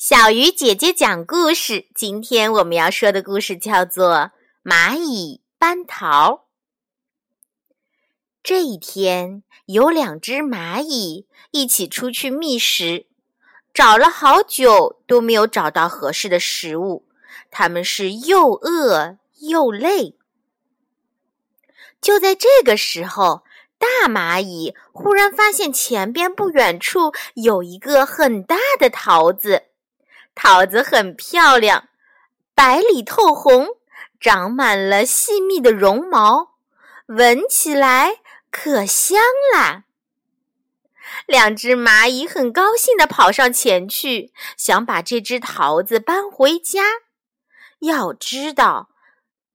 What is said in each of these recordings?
小鱼姐姐讲故事。今天我们要说的故事叫做《蚂蚁搬桃》。这一天，有两只蚂蚁一起出去觅食，找了好久都没有找到合适的食物，它们是又饿又累。就在这个时候，大蚂蚁忽然发现前边不远处有一个很大的桃子。桃子很漂亮，白里透红，长满了细密的绒毛，闻起来可香啦。两只蚂蚁很高兴地跑上前去，想把这只桃子搬回家。要知道，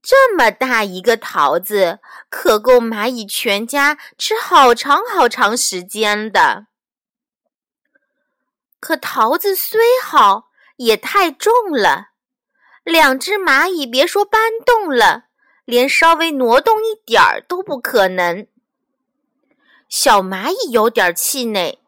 这么大一个桃子，可够蚂蚁全家吃好长好长时间的。可桃子虽好，也太重了，两只蚂蚁别说搬动了，连稍微挪动一点儿都不可能。小蚂蚁有点气馁，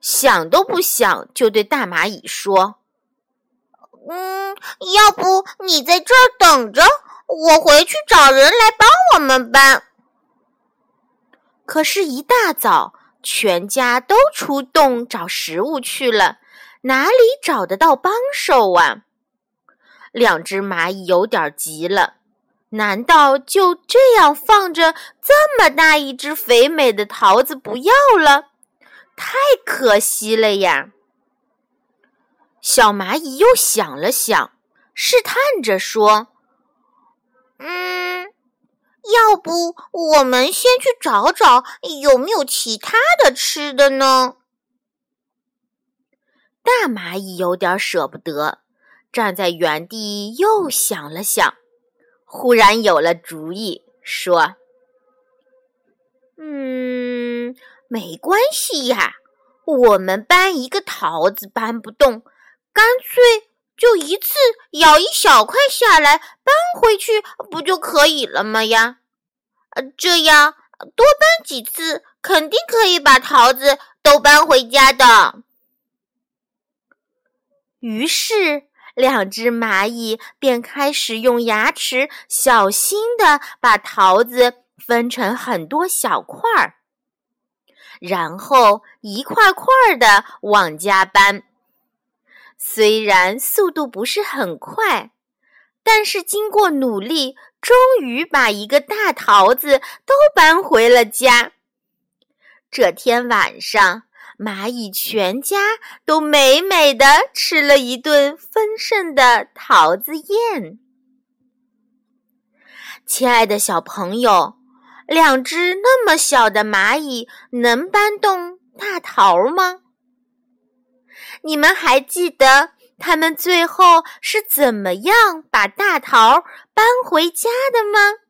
想都不想就对大蚂蚁说：“嗯，要不你在这儿等着，我回去找人来帮我们搬。”可是，一大早，全家都出洞找食物去了。哪里找得到帮手啊？两只蚂蚁有点急了，难道就这样放着这么大一只肥美的桃子不要了？太可惜了呀！小蚂蚁又想了想，试探着说：“嗯，要不我们先去找找有没有其他的吃的呢？”大蚂蚁有点舍不得，站在原地又想了想，忽然有了主意，说：“嗯，没关系呀，我们搬一个桃子搬不动，干脆就一次咬一小块下来搬回去，不就可以了吗呀？呃，这样多搬几次，肯定可以把桃子都搬回家的。”于是，两只蚂蚁便开始用牙齿小心地把桃子分成很多小块儿，然后一块块的往家搬。虽然速度不是很快，但是经过努力，终于把一个大桃子都搬回了家。这天晚上。蚂蚁全家都美美的吃了一顿丰盛的桃子宴。亲爱的小朋友，两只那么小的蚂蚁能搬动大桃吗？你们还记得他们最后是怎么样把大桃搬回家的吗？